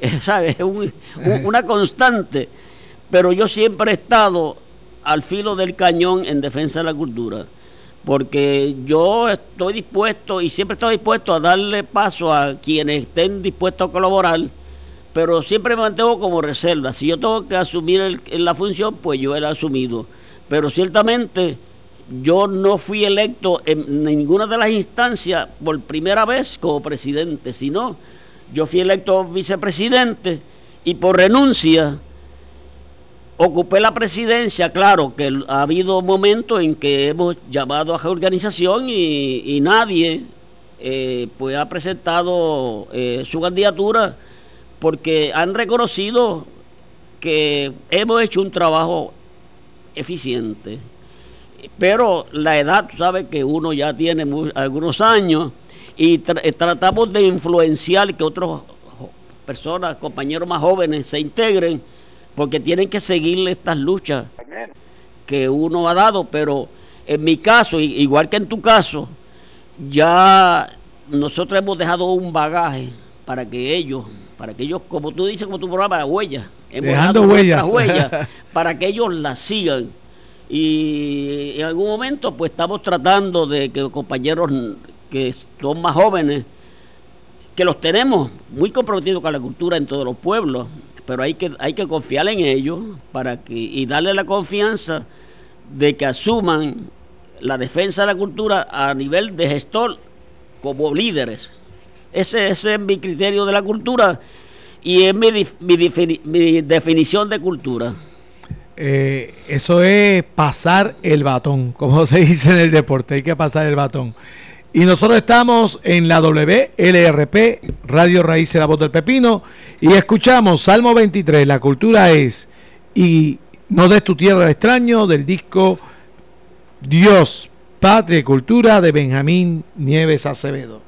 ¿Sabes? Es una constante. Pero yo siempre he estado al filo del cañón en defensa de la cultura. Porque yo estoy dispuesto y siempre estoy dispuesto a darle paso a quienes estén dispuestos a colaborar, pero siempre me mantengo como reserva. Si yo tengo que asumir la función, pues yo he asumido. Pero ciertamente yo no fui electo en ninguna de las instancias por primera vez como presidente, sino yo fui electo vicepresidente y por renuncia ocupé la presidencia. Claro que ha habido momentos en que hemos llamado a reorganización y, y nadie eh, pues ha presentado eh, su candidatura porque han reconocido que hemos hecho un trabajo eficiente pero la edad, tú sabes que uno ya tiene algunos años y eh, tratamos de influenciar que otras personas, compañeros más jóvenes se integren porque tienen que seguir estas luchas que uno ha dado, pero en mi caso, igual que en tu caso, ya nosotros hemos dejado un bagaje para que ellos, para que ellos, como tú dices, como tu programa, huellas, hemos Dejando huellas. huellas para que ellos las sigan. Y en algún momento, pues estamos tratando de que los compañeros que son más jóvenes, que los tenemos muy comprometidos con la cultura en todos los pueblos, pero hay que, hay que confiar en ellos para que, y darle la confianza de que asuman la defensa de la cultura a nivel de gestor como líderes. Ese, ese es mi criterio de la cultura y es mi, mi definición de cultura. Eh, eso es pasar el batón, como se dice en el deporte, hay que pasar el batón. Y nosotros estamos en la WLRP, Radio Raíces La Voz del Pepino, y escuchamos Salmo 23, la cultura es, y no des tu tierra al extraño, del disco Dios, Patria y Cultura de Benjamín Nieves Acevedo.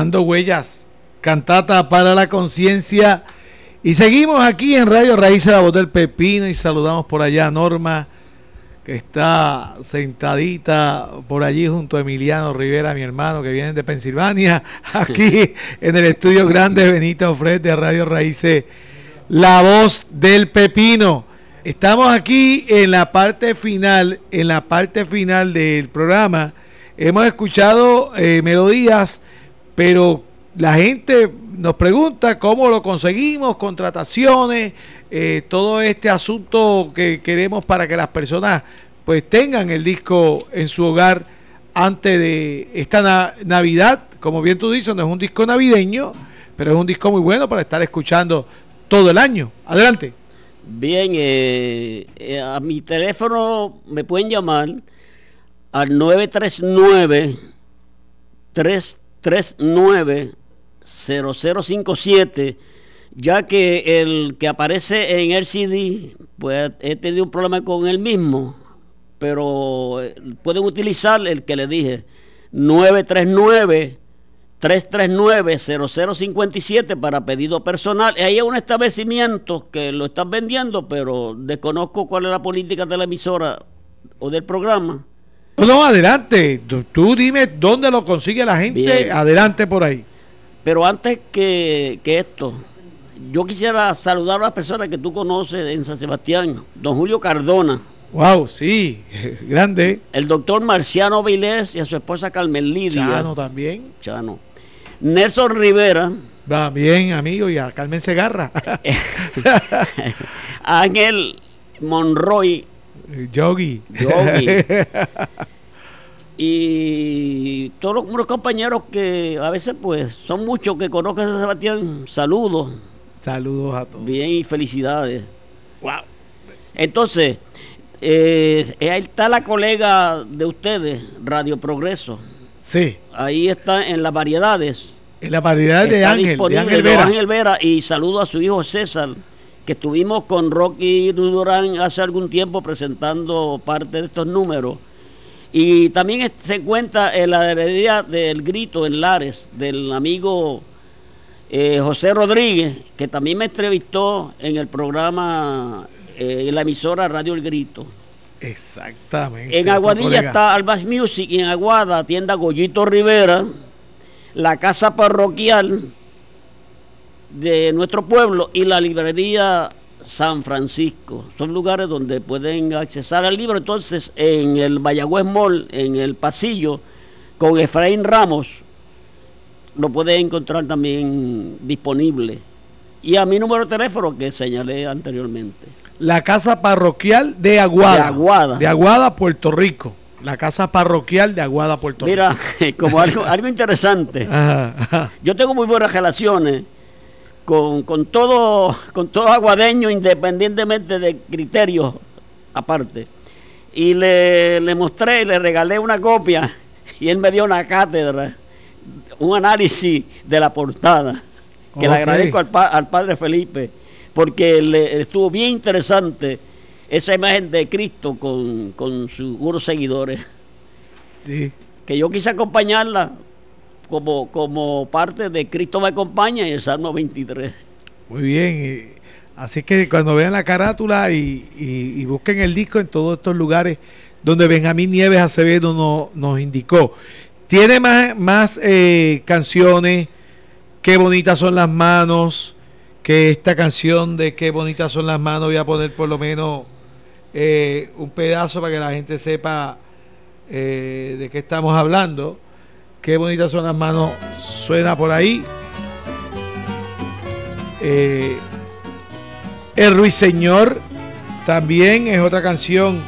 Dejando huellas, cantata para la conciencia. Y seguimos aquí en Radio Raíces, la voz del Pepino, y saludamos por allá a Norma, que está sentadita por allí junto a Emiliano Rivera, mi hermano, que viene de Pensilvania, aquí en el estudio grande Benito Fred de Radio Raíces, la voz del Pepino. Estamos aquí en la parte final, en la parte final del programa. Hemos escuchado eh, melodías, pero la gente nos pregunta cómo lo conseguimos, contrataciones, eh, todo este asunto que queremos para que las personas pues tengan el disco en su hogar antes de esta Navidad. Como bien tú dices, no es un disco navideño, pero es un disco muy bueno para estar escuchando todo el año. Adelante. Bien, eh, eh, a mi teléfono me pueden llamar al 939 339 0057 ya que el que aparece en el CD, pues he tenido un problema con él mismo, pero eh, pueden utilizar el que le dije, 939 339-0057 para pedido personal. Ahí hay un establecimiento que lo están vendiendo, pero desconozco cuál es la política de la emisora o del programa. No, adelante. Tú, dime dónde lo consigue la gente. Adelante por ahí. Pero antes que, que esto, yo quisiera saludar a las personas que tú conoces en San Sebastián. Don Julio Cardona. Wow, sí, grande. El doctor Marciano Vilés y a su esposa Carmen Lidia. Chano también. Chano. Nelson Rivera. Va bien, amigo, y a Carmen Segarra. Ángel Monroy. Yogi. Yogi. y todos los, compañeros que a veces pues son muchos que conozcan a Sebastián, saludos. Saludos a todos. Bien y felicidades. Wow. Entonces, eh, ahí está la colega de ustedes, Radio Progreso. Sí. Ahí está en las variedades. En las variedades de Ángel, de Ángel Vera. Ángel Vera. Y saludo a su hijo César, que estuvimos con Rocky Durán hace algún tiempo presentando parte de estos números. Y también se encuentra en la heredia del grito en Lares, del amigo eh, José Rodríguez, que también me entrevistó en el programa, eh, en la emisora Radio El Grito. Exactamente. En Aguadilla está Albas Music y en Aguada tienda Goyito Rivera, la casa parroquial de nuestro pueblo y la librería San Francisco. Son lugares donde pueden accesar al libro. Entonces, en el Mayagüez Mall, en el pasillo, con Efraín Ramos, lo pueden encontrar también disponible. Y a mi número de teléfono que señalé anteriormente la casa parroquial de Aguada. De Aguada. De Aguada, Puerto Rico. La casa parroquial de Aguada, Puerto Rico. Mira, como algo, algo interesante. Yo tengo muy buenas relaciones con, todo, con todo aguadeño, independientemente de criterios aparte. Y le, le mostré, le regalé una copia y él me dio una cátedra, un análisis de la portada, que le agradezco al, al padre Felipe porque le, estuvo bien interesante esa imagen de Cristo con, con sus unos seguidores. Sí. Que yo quise acompañarla como, como parte de Cristo me acompaña en el Salmo 23. Muy bien. Así que cuando vean la carátula y, busquen el disco en todos estos lugares donde Benjamín Nieves Acevedo no, nos indicó. Tiene más, más eh, canciones, qué bonitas son las manos, que esta canción de Qué bonitas son las manos, voy a poner por lo menos eh, un pedazo para que la gente sepa eh, de qué estamos hablando. Qué bonitas son las manos, suena por ahí. Eh, el Ruiseñor también es otra canción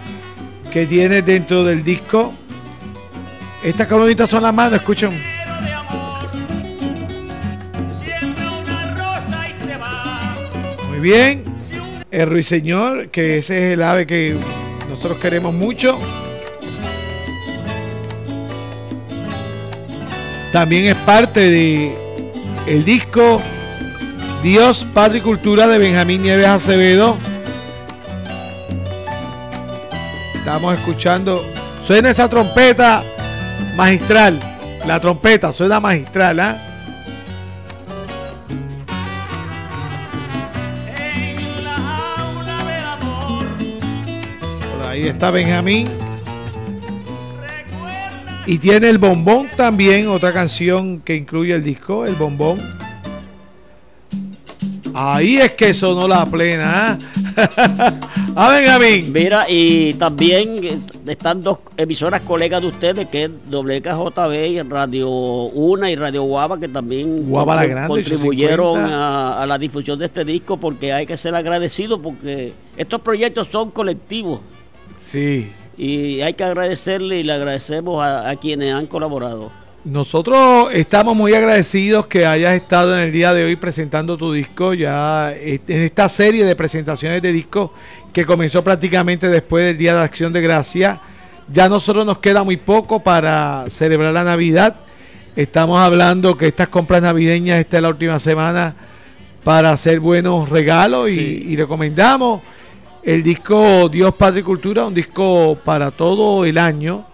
que tiene dentro del disco. Estas qué son las manos, escuchen. bien. El ruiseñor, que ese es el ave que nosotros queremos mucho. También es parte de el disco Dios, Padre y Cultura de Benjamín Nieves Acevedo. Estamos escuchando. Suena esa trompeta magistral. La trompeta suena magistral, ¿ah? Ahí está Benjamín. Y tiene el bombón también, otra canción que incluye el disco, el bombón. Ahí es que sonó la plena. ¿ah? A Benjamín. Mira, y también están dos emisoras colegas de ustedes, que es WKJB y Radio Una y Radio Guava, que también Guava la Grande, contribuyeron 850. a, a la difusión de este disco, porque hay que ser agradecido, porque estos proyectos son colectivos Sí. Y hay que agradecerle y le agradecemos a, a quienes han colaborado. Nosotros estamos muy agradecidos que hayas estado en el día de hoy presentando tu disco, ya en esta serie de presentaciones de disco que comenzó prácticamente después del Día de Acción de Gracia. Ya a nosotros nos queda muy poco para celebrar la Navidad. Estamos hablando que estas compras navideñas, esta es la última semana para hacer buenos regalos y recomendamos el disco Dios, Padre y Cultura, un disco para todo el año.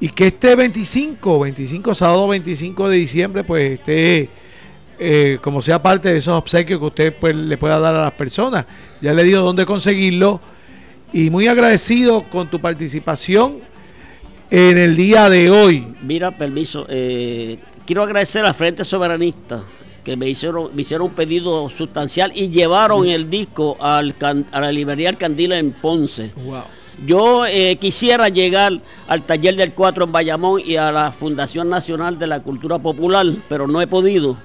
Y que este 25, 25, sábado 25 de diciembre, pues esté, eh, como sea parte de esos obsequios que usted pues, le pueda dar a las personas. Ya le digo dónde conseguirlo. Y muy agradecido con tu participación en el día de hoy. Mira, permiso, eh, quiero agradecer al Frente Soberanista que me hicieron, me hicieron un pedido sustancial y llevaron el disco al, can- a la librería El Candila en Ponce. Yo eh, quisiera llegar al taller del 4 en Bayamón y a la Fundación Nacional de la Cultura Popular, pero no he podido,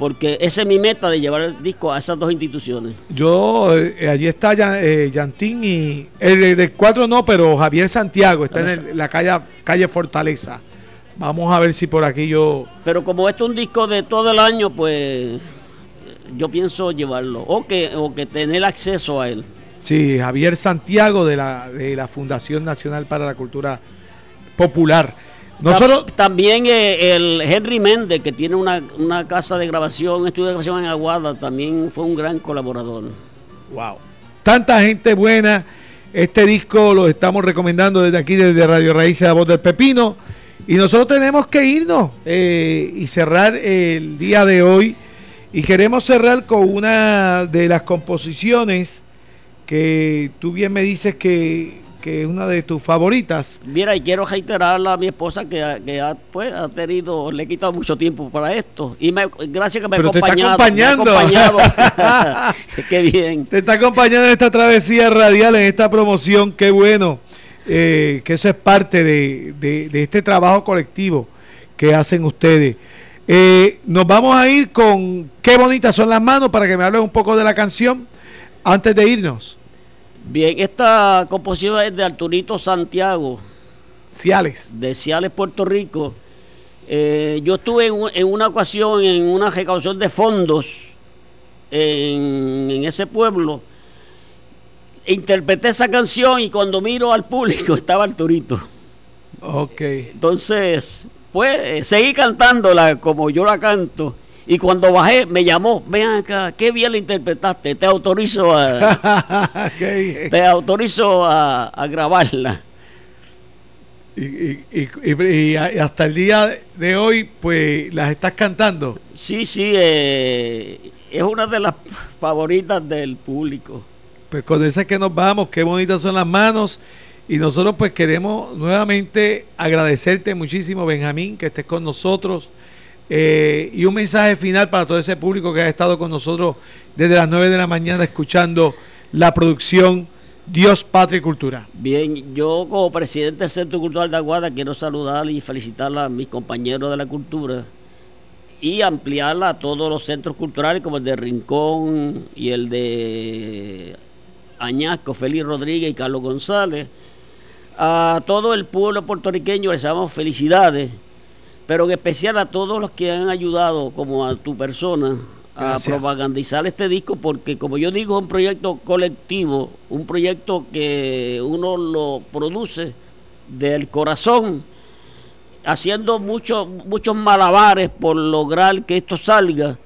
porque esa es mi meta de llevar el disco a esas dos instituciones. Yo, eh, allí está eh, Yantín y el del 4 no, pero Javier Santiago está en el- la calle, calle Fortaleza. Vamos a ver si por aquí yo Pero como esto es un disco de todo el año, pues yo pienso llevarlo, o que, o que tener acceso a él. Sí, Javier Santiago de la, de la Fundación Nacional para la Cultura Popular. Nosotros, Tam- También eh, el Henry Méndez, que tiene una, una casa de grabación, un estudio de grabación en Aguada, también fue un gran colaborador. wow, tanta gente buena. Este disco lo estamos recomendando desde aquí, desde Radio Raíces, la voz del Pepino. Y nosotros tenemos que irnos eh, y cerrar el día de hoy. Y queremos cerrar con una de las composiciones que tú bien me dices que, que es una de tus favoritas. Mira, y quiero reiterarle a mi esposa que, que ha, pues, ha tenido, le he quitado mucho tiempo para esto. Y me, gracias que me Pero te está acompañado. me ha acompañando. acompañado. Qué bien. Te está acompañando en esta travesía radial, en esta promoción. Qué bueno eh, que eso es parte de, de- de este trabajo colectivo que hacen ustedes. Eh, nos vamos a ir con Qué bonitas son las manos para que me hables un poco de la canción antes de irnos. Bien, esta composición es de Arturito Santiago. Ciales. de Ciales, Puerto Rico. Eh, yo estuve en, una ocasión en una recaudación de fondos en, en ese pueblo. Interpreté esa canción y cuando miro al público estaba Arturito. Ok. Entonces, pues eh, seguí cantándola como yo la canto. Y cuando bajé me llamó, ven acá, qué bien la interpretaste, te autorizo a, te autorizo a, a grabarla. y, y- y- y- y hasta el día de hoy, pues las estás cantando. Sí, sí, eh, es una de las favoritas del público. Pues con esa es que nos vamos, qué bonitas son las manos. Y nosotros pues queremos nuevamente agradecerte muchísimo, Benjamín, que estés con nosotros. Eh, y un mensaje final para todo ese público que ha estado con nosotros desde las 9 de la mañana escuchando la producción Dios, Patria y Cultura. Bien, yo como presidente del Centro Cultural de Aguada quiero saludar y felicitar a mis compañeros de la cultura y ampliarla a todos los centros culturales como el de Rincón y el de Añasco, Félix Rodríguez y Carlos González. A todo el pueblo puertorriqueño les damos felicidades, pero en especial a todos los que han ayudado, como a tu persona, a Gracias. propagandizar este disco, porque como yo digo, es un proyecto colectivo, un proyecto que uno lo produce del corazón, haciendo muchos muchos malabares por lograr que esto salga.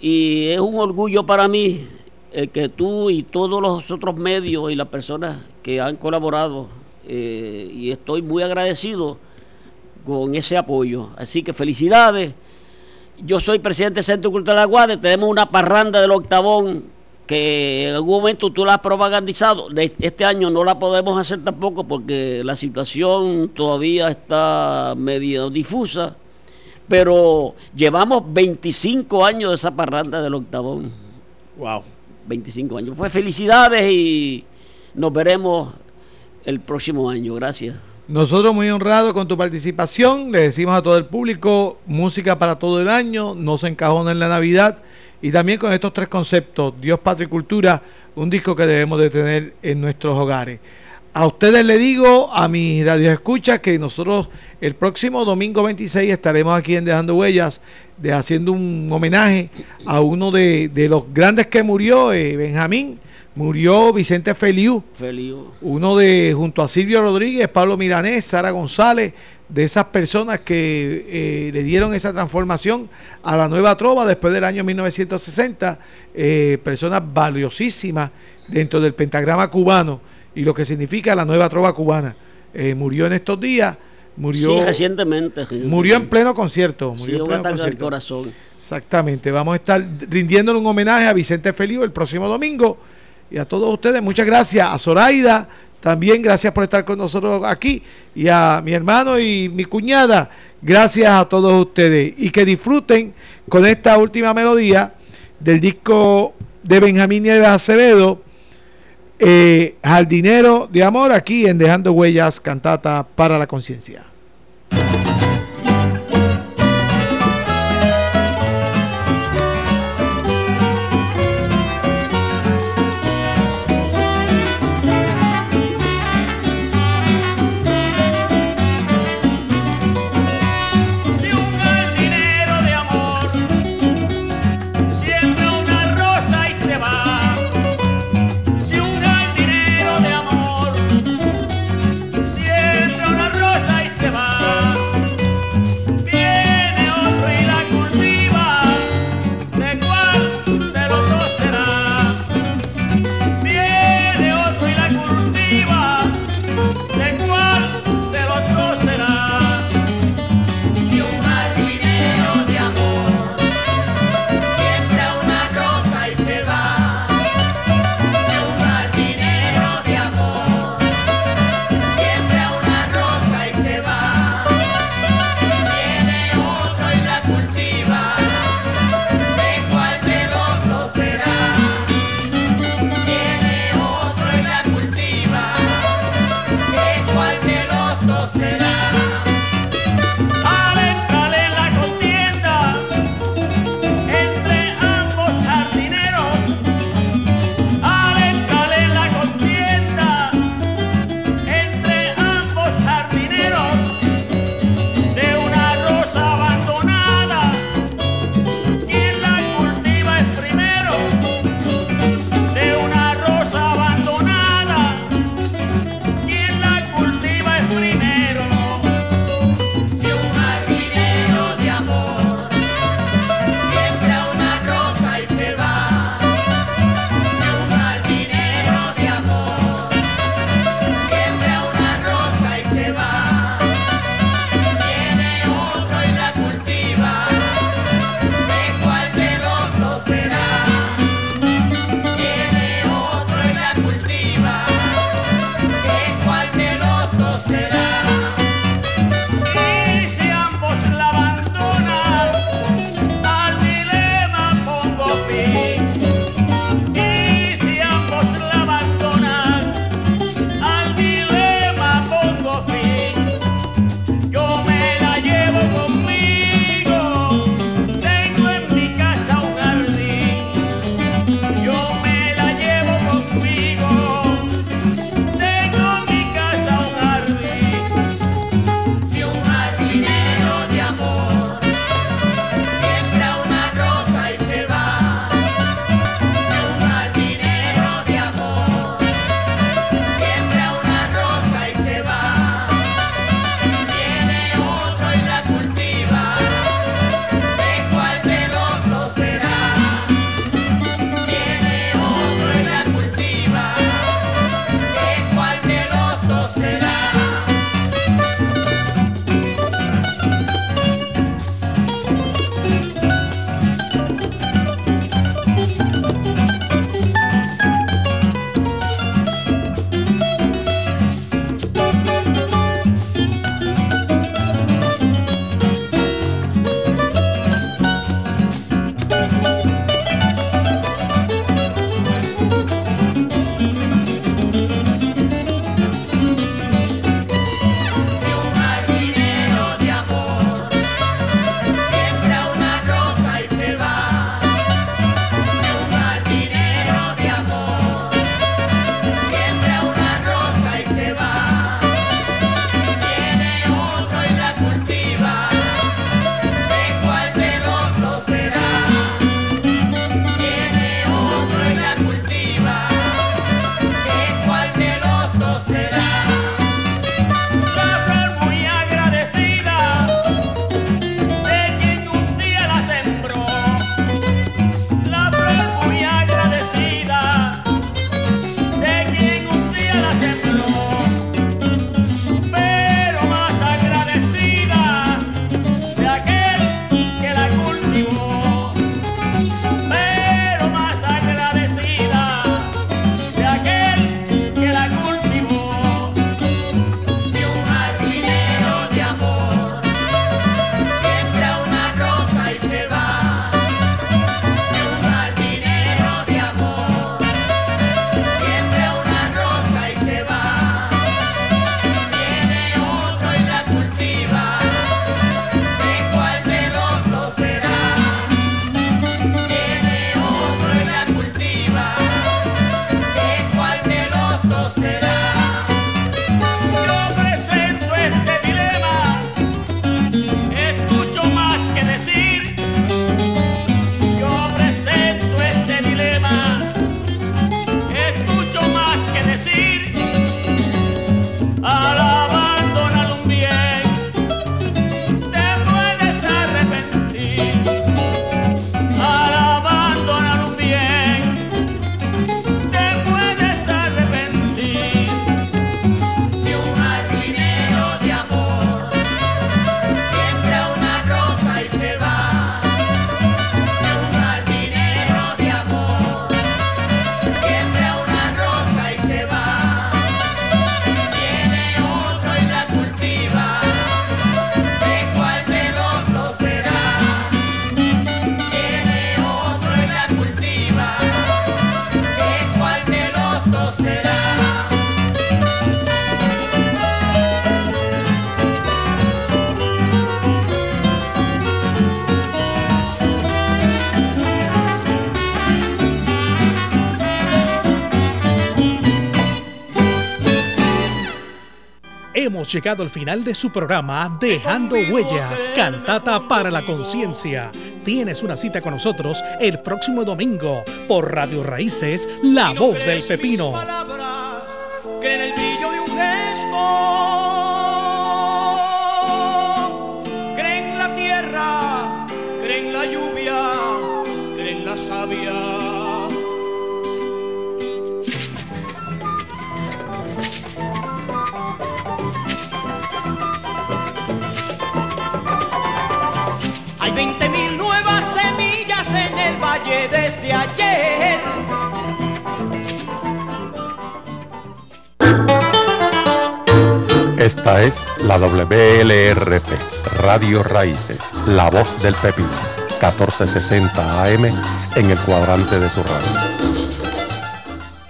Y es un orgullo para mí eh, que tú y todos los otros medios y las personas que han colaborado, eh, y estoy muy agradecido con ese apoyo. Así que felicidades. Yo soy presidente del Centro Cultural de Aguada, tenemos una parranda del octavón que en algún momento tú la has propagandizado. Este año no la podemos hacer tampoco porque la situación todavía está medio difusa, pero llevamos 25 años de esa parranda del octavón. Wow. 25 años. Pues felicidades y nos veremos el próximo año. Gracias. Nosotros muy honrados con tu participación. Le decimos a todo el público, música para todo el año, no se encajona en la Navidad. Y también con estos tres conceptos, Dios, Patria y Cultura, un disco que debemos de tener en nuestros hogares. A ustedes le digo, a mis radios escuchas, que nosotros el próximo domingo 26 estaremos aquí en Dejando Huellas, de, haciendo un homenaje a uno de, de los grandes que murió, eh, Benjamín. Murió Vicente Feliu, Feliz. uno de, junto a Silvio Rodríguez, Pablo Milanés, Sara González, de esas personas que eh, le dieron esa transformación a la nueva trova después del año 1960, eh, personas valiosísimas dentro del pentagrama cubano y lo que significa la nueva trova cubana. Eh, murió en estos días, murió, Sí, recientemente. murió en pleno concierto. Sí, Murió en pleno concierto. corazón. Exactamente, vamos a estar rindiéndole un homenaje a Vicente Feliu el próximo domingo y a todos ustedes, muchas gracias, a Zoraida, también gracias por estar con nosotros aquí y a mi hermano y mi cuñada, gracias a todos ustedes y que disfruten con esta última melodía del disco de Benjamín Nieves Acevedo, eh, Jardinero de Amor, aquí en Dejando Huellas, cantata para la conciencia. Hemos llegado al final de su programa Dejando Huellas, Cantata para la Conciencia. Tienes una cita con nosotros el próximo domingo por Radio Raíces, La Voz del Pepino. WLRP, Radio Raíces, La Voz del Pepino, 1460 AM en el cuadrante de su radio.